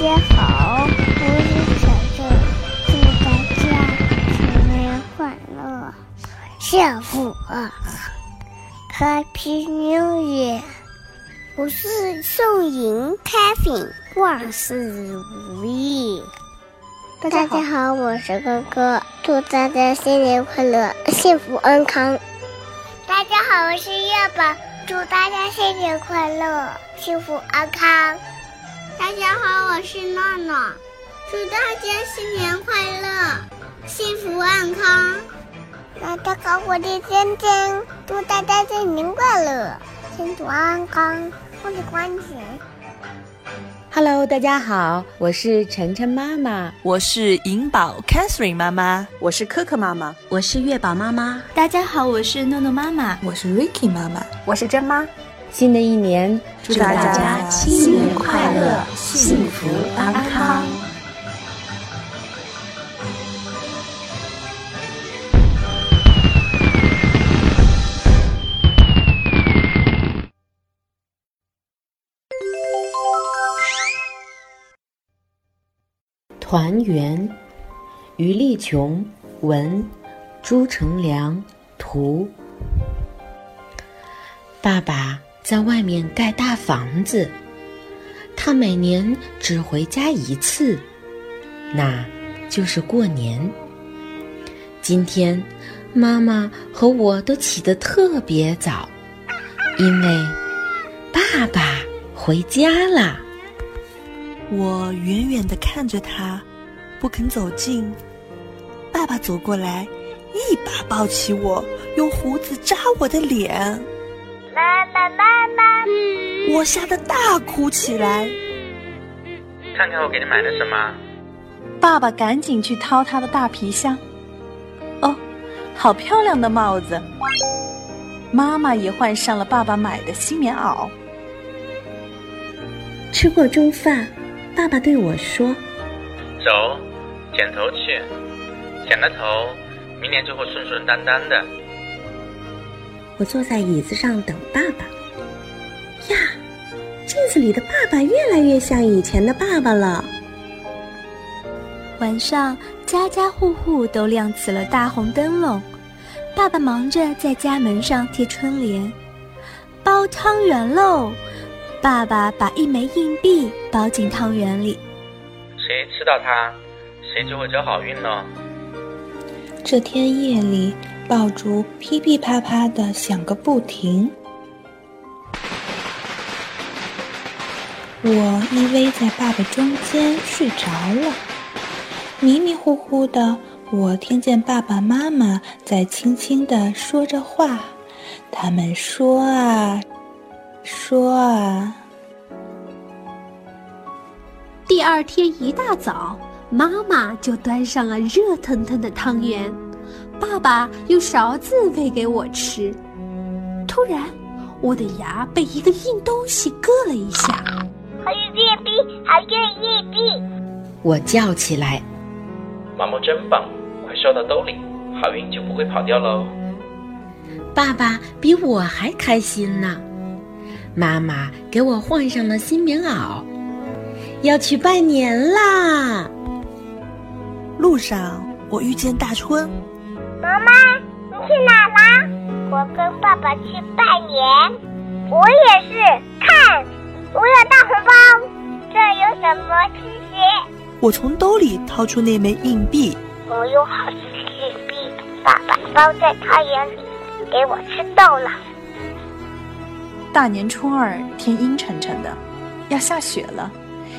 大家好，我是小郑，祝大家新年快乐，幸福啊！Happy New Year！我是宋莹 Kevin，万事如意。大家好，我是哥哥，祝大家新年快乐，幸福安康。大家好，我是月宝，祝大家新年快乐，幸福安康。大家好，我是诺诺，祝大家新年快乐，幸福安康。大家好，我是珍珍，祝大家新年快乐，幸福安康。万事关子。Hello，大家好，我是晨晨妈妈，我是银宝 Catherine 妈妈，我是可可妈妈，我是月宝妈妈。大家好，我是诺诺妈妈，我是 Ricky 妈妈，我是珍妈。新的一年，祝大家新年快乐，幸福安康。团圆，于丽琼文，朱成良图。爸爸在外面盖大房子，他每年只回家一次，那就是过年。今天，妈妈和我都起得特别早，因为爸爸回家了。我远远的看着他，不肯走近。爸爸走过来，一把抱起我，用胡子扎我的脸。妈妈，妈妈！我吓得大哭起来。看看我给你买的什么。爸爸赶紧去掏他的大皮箱。哦，好漂亮的帽子。妈妈也换上了爸爸买的新棉袄。吃过中饭。爸爸对我说：“走，剪头去，剪了头，明年就会顺顺当当的。”我坐在椅子上等爸爸。呀，镜子里的爸爸越来越像以前的爸爸了。晚上，家家户户都亮起了大红灯笼，爸爸忙着在家门上贴春联，包汤圆喽。爸爸把一枚硬币包进汤圆里，谁吃到它，谁就会交好运呢。这天夜里，爆竹噼噼啪啪的响个不停。我依偎在爸爸中间睡着了，迷迷糊糊的，我听见爸爸妈妈在轻轻的说着话，他们说啊。说啊！第二天一大早，妈妈就端上了热腾腾的汤圆，爸爸用勺子喂给我吃。突然，我的牙被一个硬东西硌了一下。好运硬币，好运硬币！我叫起来：“毛毛真棒，快收到兜里，好运就不会跑掉喽！”爸爸比我还开心呢。妈妈给我换上了新棉袄，要去拜年啦。路上我遇见大春，妈妈，你去哪啦？我跟爸爸去拜年。我也是，看，我有大红包，这有什么惊喜？我从兜里掏出那枚硬币，我有好几个硬币，爸爸包在他眼里，给我吃到了。大年初二，天阴沉沉的，要下雪了。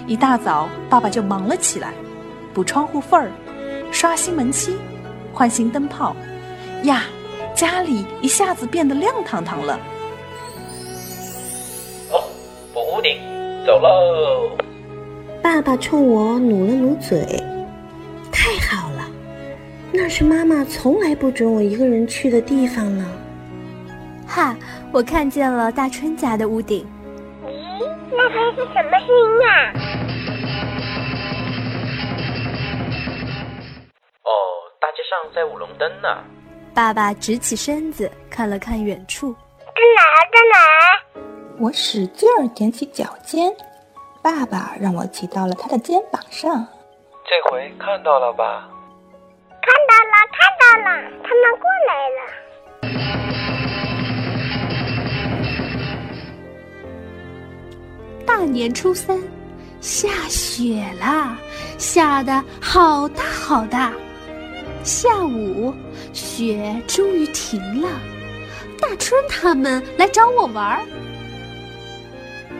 一大早，爸爸就忙了起来，补窗户缝儿，刷新门漆，换新灯泡。呀，家里一下子变得亮堂堂了。哦，补屋顶，走喽！爸爸冲我努了努嘴，太好了，那是妈妈从来不准我一个人去的地方呢。哈，我看见了大春家的屋顶。咦，那还是什么声音啊？大街上在舞龙灯呢。爸爸直起身子看了看远处，在哪？在哪？我使劲儿踮起脚尖，爸爸让我骑到了他的肩膀上。这回看到了吧？看到了，看到了，他们过来了。大年初三，下雪了，下的好大好大。下午，雪终于停了，大春他们来找我玩儿。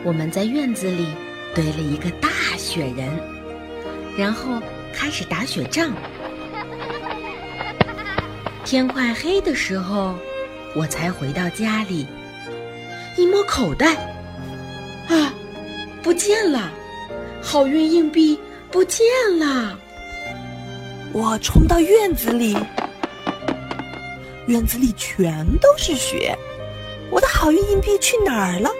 我们在院子里堆了一个大雪人，然后开始打雪仗。天快黑的时候，我才回到家里，一摸口袋，啊，不见了！好运硬币不见了！我冲到院子里，院子里全都是雪，我的好运硬币去哪儿了？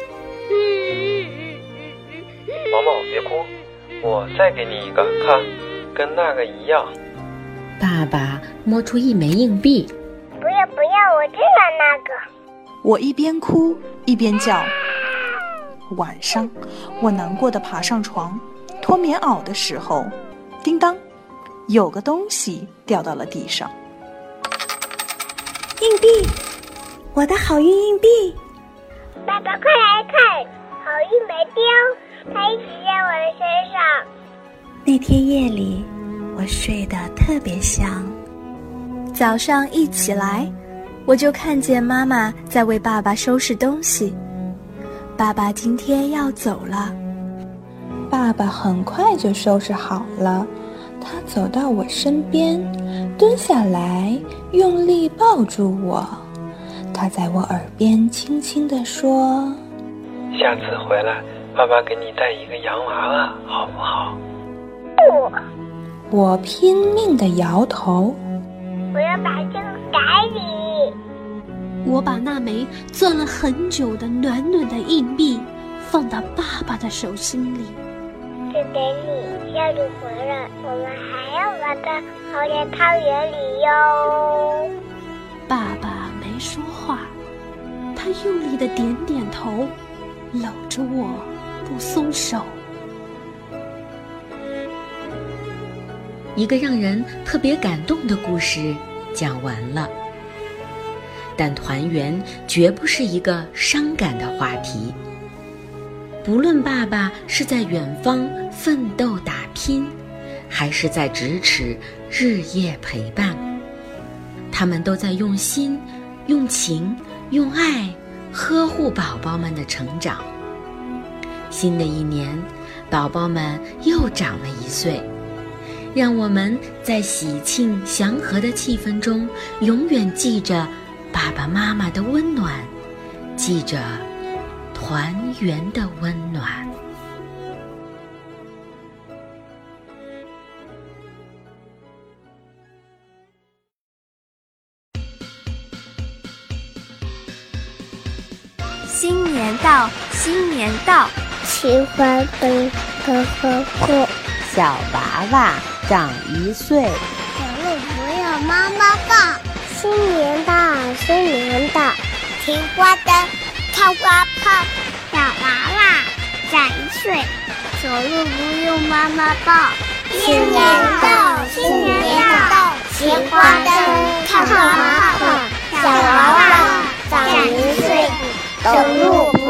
毛毛，别哭，我再给你一个，看，跟那个一样。爸爸摸出一枚硬币，不要不要，我就要那个。我一边哭一边叫。晚上，我难过的爬上床，脱棉袄的时候，叮当，有个东西掉到了地上。硬币，我的好运硬币！爸爸，快来看，好运没丢，它一直在我的身上。那天夜里，我睡得特别香。早上一起来，我就看见妈妈在为爸爸收拾东西。爸爸今天要走了。爸爸很快就收拾好了，他走到我身边，蹲下来，用力抱住我。他在我耳边轻轻地说：“下次回来，爸爸给你带一个洋娃娃，好不好？”不，我拼命地摇头。我要把这个给你。我把那枚攥了很久的暖暖的硬币放到爸爸的手心里。这给你，下次回来我们还要把它泡在汤圆里哟。爸爸没说话，他用力的点点头，搂着我不松手。一个让人特别感动的故事讲完了。但团圆绝不是一个伤感的话题。不论爸爸是在远方奋斗打拼，还是在咫尺日夜陪伴，他们都在用心、用情、用爱呵护宝宝们的成长。新的一年，宝宝们又长了一岁，让我们在喜庆祥和的气氛中，永远记着。爸爸妈妈的温暖，记着团圆的温暖。新年到，新年到，奇花灯呵呵呵，小娃娃长一岁，走路不要妈妈抱。新年到，新年到，青花灯，开花炮，娃娃长一岁，走路不用妈妈抱。新年到，新年到，青花灯，看花灯，小娃娃长一岁，走路。